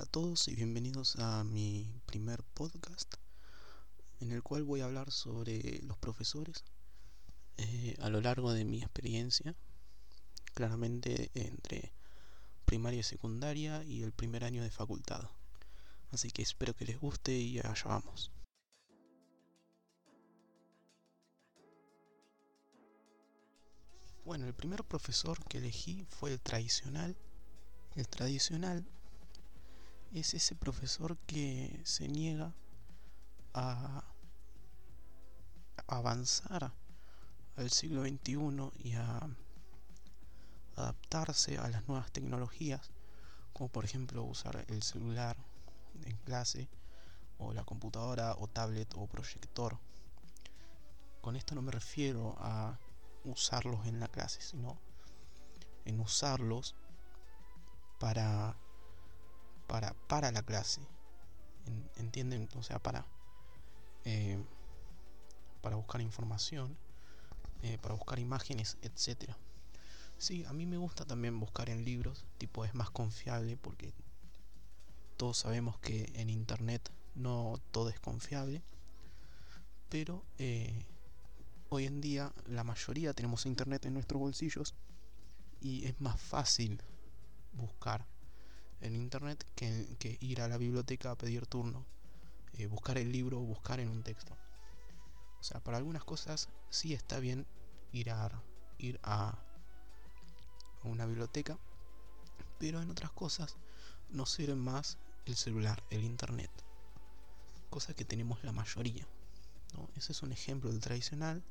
Hola a todos y bienvenidos a mi primer podcast en el cual voy a hablar sobre los profesores eh, a lo largo de mi experiencia, claramente entre primaria y secundaria y el primer año de facultad. Así que espero que les guste y allá vamos. Bueno, el primer profesor que elegí fue el tradicional. El tradicional es ese profesor que se niega a avanzar al siglo XXI y a adaptarse a las nuevas tecnologías, como por ejemplo usar el celular en clase, o la computadora, o tablet, o proyector. Con esto no me refiero a usarlos en la clase, sino en usarlos para para, para la clase. ¿Entienden? O sea, para, eh, para buscar información, eh, para buscar imágenes, etcétera. Sí, a mí me gusta también buscar en libros, tipo es más confiable porque todos sabemos que en internet no todo es confiable, pero eh, hoy en día la mayoría tenemos internet en nuestros bolsillos y es más fácil buscar en internet que, ir a la biblioteca a pedir turno, eh, buscar el libro o buscar en un texto. O sea, para algunas cosas sí está bien ir a ir a, una biblioteca, pero en otras cosas no sirve más el celular, el internet, cosa que tenemos la mayoría. Ese es un ejemplo del tradicional.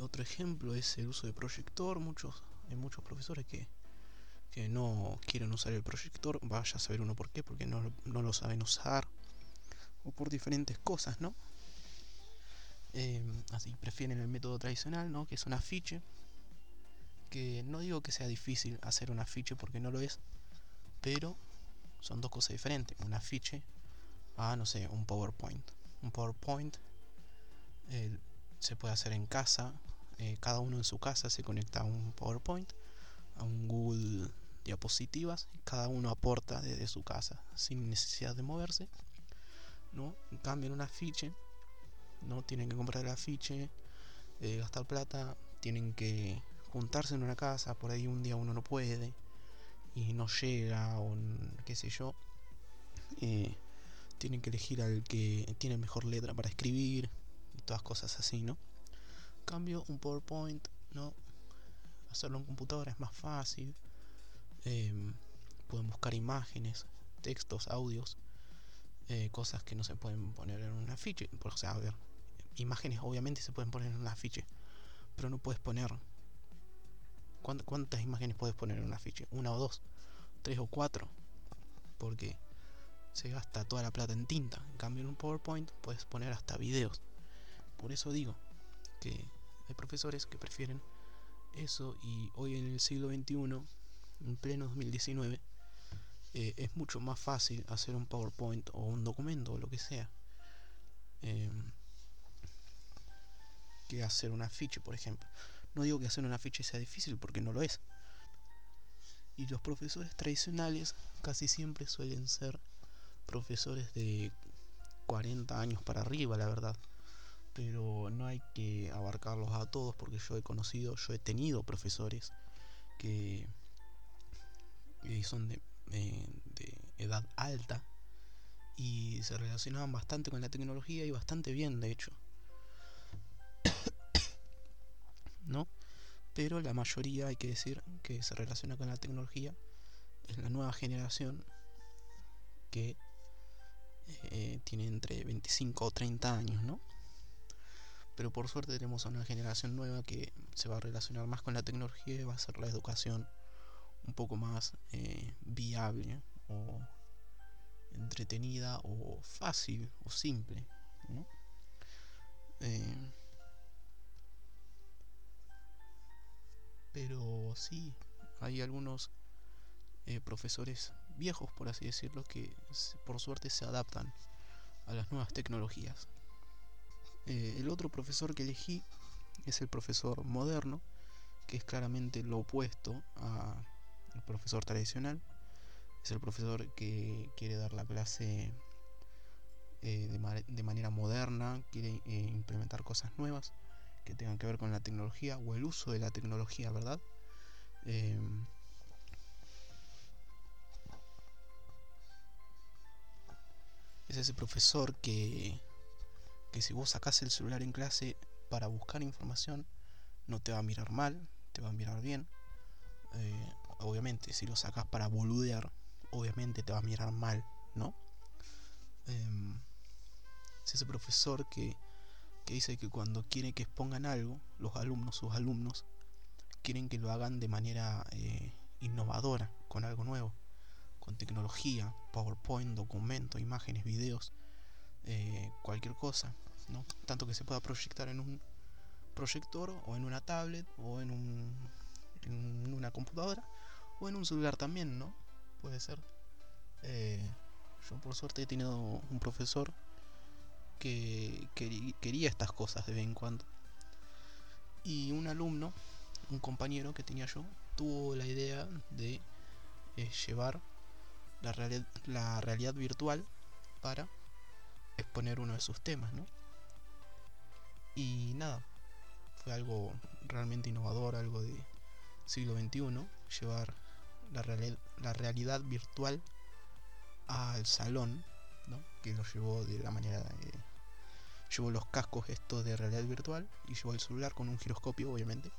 Otro ejemplo es el uso de proyector. Muchos, hay muchos profesores que que no quieren usar el proyector, vaya a saber uno por qué, porque no, lo saben usar, o por diferentes cosas, ¿no? Em, así prefieren el método tradicional, ¿no? Que es un afiche, que no digo que sea difícil hacer un afiche porque no lo es, pero son dos cosas diferentes, un afiche a, no sé, un PowerPoint. Un PowerPoint se puede hacer en casa, eh, cada uno en su casa se conecta a un PowerPoint, a un Google diapositivas, cada uno aporta desde su casa sin necesidad de moverse. ¿no? En cambio en un afiche, no tienen que comprar el afiche, eh, gastar plata, tienen que juntarse en una casa, por ahí un día uno no puede y no llega o qué sé yo. Eh, tienen que elegir al que tiene mejor letra para escribir y todas cosas así, ¿no? cambio un PowerPoint, ¿no? Hacerlo en computadora es más fácil Em, pueden buscar imágenes, textos, audios, eh, cosas que no se pueden poner en un afiche. O a ver, imágenes obviamente se pueden poner en un afiche, pero no puedes poner. ¿Cuántas imágenes puedes poner en un afiche? ¿Una o dos? ¿Tres o cuatro? Porque se gasta toda la plata en tinta. En cambio, en un PowerPoint puedes poner hasta videos. Por eso digo que hay profesores que prefieren eso y hoy en el siglo XXI en pleno 2019, eh, es mucho más fácil hacer un PowerPoint o un documento o lo que sea em, que hacer un afiche, por ejemplo. No digo que hacer un afiche sea difícil porque no lo es. Y los profesores tradicionales casi siempre suelen ser profesores de 40 años para arriba, la verdad. Pero no hay que abarcarlos a todos porque yo he conocido, yo he tenido profesores que y son de, de edad alta y se relacionaban bastante con la tecnología y bastante bien de hecho ¿no? pero la mayoría hay que decir que se relaciona con la tecnología es la nueva generación que eh, tiene entre 25 o 30 años ¿no? pero por suerte tenemos a una generación nueva que se va a relacionar más con la tecnología y va a ser la educación un poco más eh, viable o entretenida o fácil o simple. Eh, pero sí, hay algunos eh, profesores viejos, por así decirlo, que por suerte se adaptan a las nuevas tecnologías. el otro profesor que elegí es el profesor moderno, que es claramente lo opuesto a el profesor tradicional. es el profesor que quiere dar la clase eh, de, manera moderna, quiere eh, implementar cosas nuevas que tengan que ver con la tecnología o el uso de la tecnología, ¿verdad? Em, es ese profesor que, que si vos sacás el celular en clase para buscar información, no te va a mirar mal, te va a mirar bien. Eh, obviamente, si lo sacas para boludear, obviamente te va a mirar mal, ¿no? Es ese profesor que, que dice que cuando quiere que expongan algo, los alumnos, sus alumnos, quieren que lo hagan de manera eh, innovadora, con algo nuevo, con tecnología, PowerPoint, documentos, imágenes, videos, eh, cualquier cosa, ¿no? Tanto que se pueda proyectar en un proyector o en una tablet o en, un, en una computadora o en un celular también, ¿no? Puede ser. Eh, yo por suerte he tenido un profesor que, quería estas cosas de vez en cuando. Y un alumno, un compañero que tenía yo, tuvo la idea de eh, llevar la, la realidad virtual para exponer uno de sus temas, ¿no? Y nada, fue algo realmente innovador, algo de siglo XXI, llevar la, la realidad virtual al salón, ¿no? que lo llevó de la manera de, llevó los cascos estos de realidad virtual y llevó el celular con un giroscopio obviamente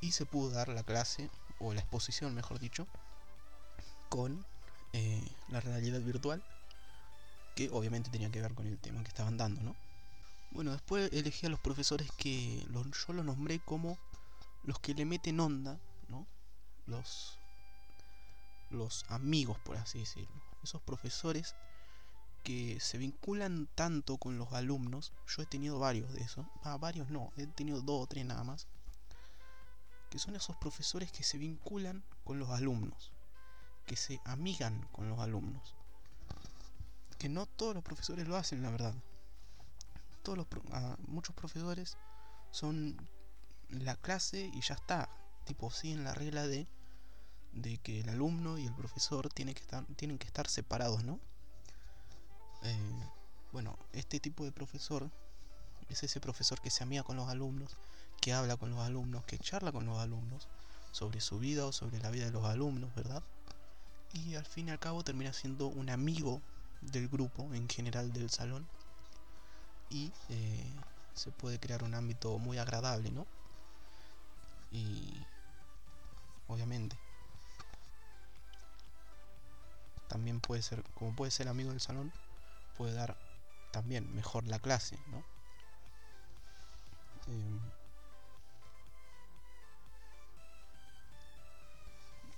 y se pudo dar la clase o la exposición mejor dicho con eh, la realidad virtual que obviamente tenía que ver con el tema que estaban dando no bueno, después elegí a los profesores que yo los nombré como los que le meten onda, ¿no? Los, los amigos, por así decirlo. Esos profesores que se vinculan tanto con los alumnos. Yo he tenido varios de esos. Ah, varios no, he tenido dos o tres nada más. Que son esos profesores que se vinculan con los alumnos. Que se amigan con los alumnos. Que no todos los profesores lo hacen, la verdad todos los muchos profesores son la clase y ya está. Tipo, siguen la regla de, de que el alumno y el profesor tienen que estar, tienen que estar separados, ¿no? Eh, bueno, este tipo de profesor es ese profesor que se amiga con los alumnos, que habla con los alumnos, que charla con los alumnos sobre su vida o sobre la vida de los alumnos, ¿verdad? Y al fin y al cabo termina siendo un amigo del grupo, en general del salón, y eh, se puede crear un ámbito muy agradable, ¿no? Y obviamente también puede ser, como puede ser amigo del salón, puede dar también mejor la clase, ¿no? Eh,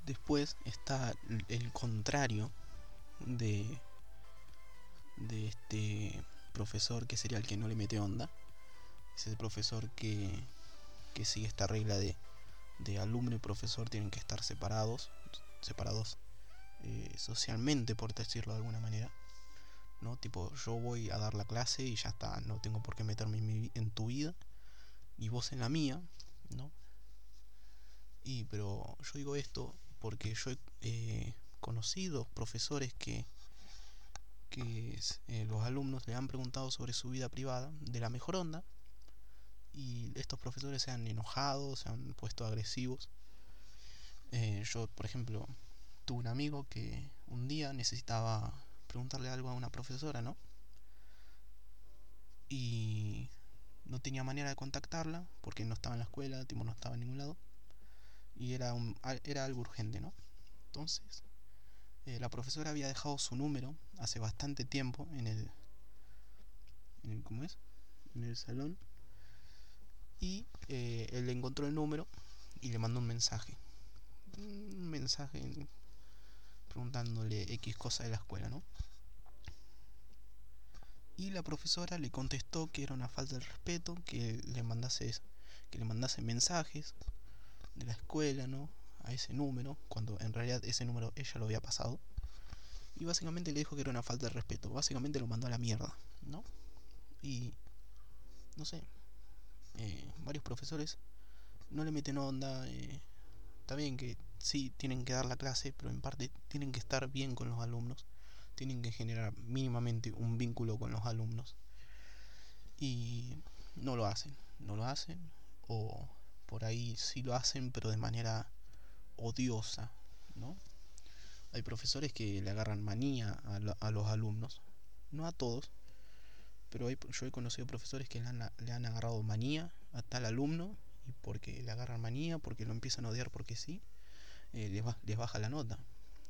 después está el contrario de de este profesor que sería el que no le mete onda. Es el profesor que, que sigue esta regla de, de alumno y profesor tienen que estar separados, separados eh, socialmente, por decirlo de alguna manera. ¿no? Tipo, yo voy a dar la clase y ya está, no tengo por qué meterme en, tu vida y vos en la mía, ¿no? Y pero yo digo esto porque yo he conocido profesores que que eh, los alumnos le han preguntado sobre su vida privada de la mejor onda y estos profesores se han enojado, se han puesto agresivos. Eh, yo, por ejemplo, tuve un amigo que un día necesitaba preguntarle algo a una profesora, ¿no? Y no tenía manera de contactarla porque no estaba en la escuela, tipo no estaba en ningún lado. Y era, era algo urgente, ¿no? Entonces, eh, la profesora había dejado su número hace bastante tiempo en el, en ¿cómo es? En el salón y eh, él encontró el número y le mandó un mensaje, un mensaje preguntándole X cosa de la escuela, ¿no? Y la profesora le contestó que era una falta de respeto, que le mandase que le mandase mensajes de la escuela, ¿no? a ese número, cuando en realidad ese número ella lo había pasado. Y básicamente le dijo que era una falta de respeto. Básicamente lo mandó a la mierda, ¿no? Y, no sé, eh, varios profesores no le meten onda. Eh, está bien que sí tienen que dar la clase, pero en parte tienen que estar bien con los alumnos, tienen que generar mínimamente un vínculo con los alumnos. Y no lo hacen, no lo hacen, o por ahí sí lo hacen, pero de manera odiosa, ¿no? Hay profesores que le agarran manía a, los alumnos, no a todos, pero yo he conocido profesores que le han, le han agarrado manía a tal alumno y porque le agarran manía, porque lo empiezan a odiar porque sí, eh, les, les baja la nota.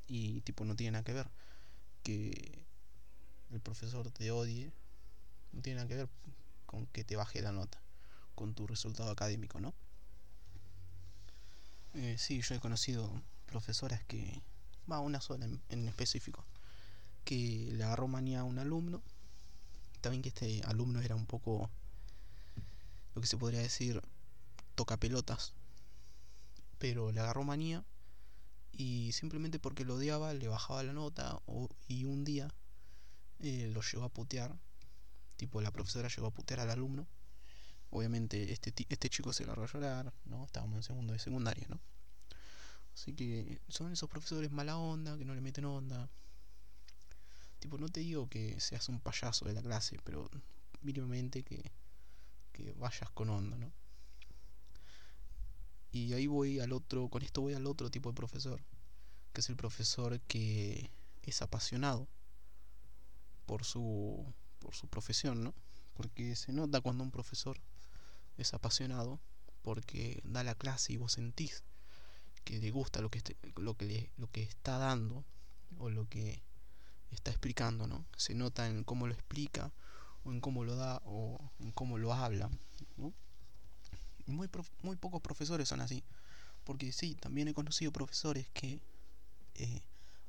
Y tipo no tiene nada que ver que el profesor te odie, no tiene nada que ver con que te baje la nota, con tu resultado académico, ¿no? Eh, sí, yo he conocido profesoras que, va, una sola en, específico, que le agarró manía a un alumno. También que este alumno era un poco, lo que se podría decir, toca pelotas, pero le agarró manía y simplemente porque lo odiaba le bajaba la nota y un día eh, lo llegó a putear, tipo la profesora llegó a putear al alumno. Obviamente este, este chico se largó a llorar, ¿no? Estábamos en segundo de secundaria, ¿no? Así que son esos profesores mala onda, que no le meten onda. Tipo, no te digo que seas un payaso de la clase, pero mínimamente que, que vayas con onda, ¿no? Y ahí voy al otro, con esto voy al otro tipo de profesor, que es el profesor que es apasionado por su, por su profesión, ¿no? Porque se nota cuando un profesor es apasionado porque da la clase y vos sentís que le gusta lo que, que lo que está dando o lo que está explicando, ¿no? Se nota en cómo lo explica o en cómo lo da o en cómo lo habla, muy, muy pocos profesores son así. Porque sí, también he conocido profesores que eh,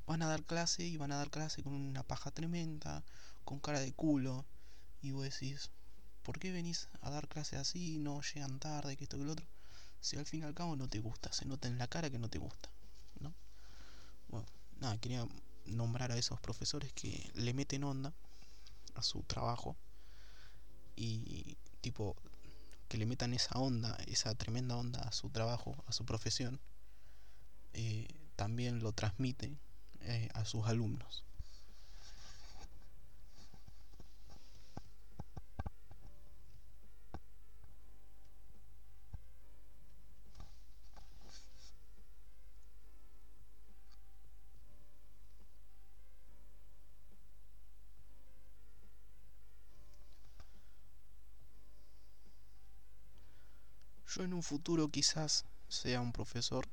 van a dar clase y van a dar clase con una paja tremenda, con cara de culo. Y vos decís, ¿por qué venís a dar clase así? No llegan tarde, que esto, que lo otro. Si al fin y al cabo no te gusta, se nota en la cara que no te gusta. ¿no? Bueno, nada, quería nombrar a esos profesores que le meten onda a su trabajo y tipo que le metan esa onda, esa tremenda onda a su trabajo, a su profesión, eh, también lo transmite eh, a sus alumnos. Yo en un futuro quizás sea un profesor,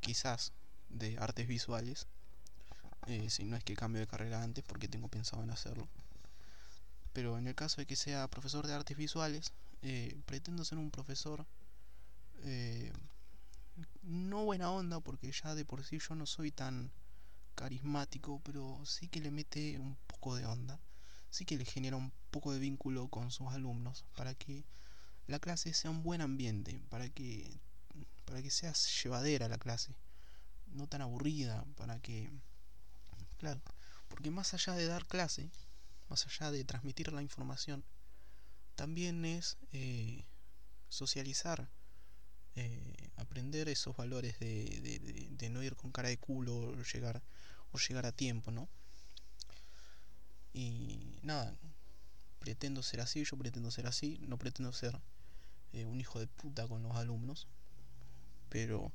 quizás de artes visuales, eh, si no es que cambio de carrera antes porque tengo pensado en hacerlo. Pero en el caso de que sea profesor de artes visuales, eh, pretendo ser un profesor eh, no buena onda porque ya de por sí yo no soy tan carismático, pero sí que le mete un poco de onda, sí que le genera un poco de vínculo con sus alumnos para que la clase sea un buen ambiente, para que, para que sea llevadera la clase, no tan aburrida, para que, claro, porque más allá de dar clase, más allá de transmitir la información, también es eh, socializar, eh, aprender esos valores de, de, de, no ir con cara de culo o llegar, o llegar a tiempo, ¿no? Y nada, pretendo ser así, yo pretendo ser así, no pretendo ser eh, un hijo de puta con los alumnos. Pero,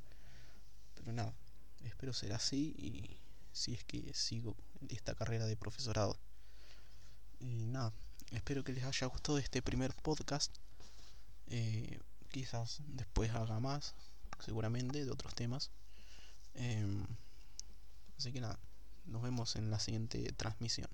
pero nada, espero ser así y si es que sigo esta carrera de profesorado. Y nada, espero que les haya gustado este primer podcast. Eh, quizás después haga más, seguramente, de otros temas. Em, así que nada, nos vemos en la siguiente transmisión.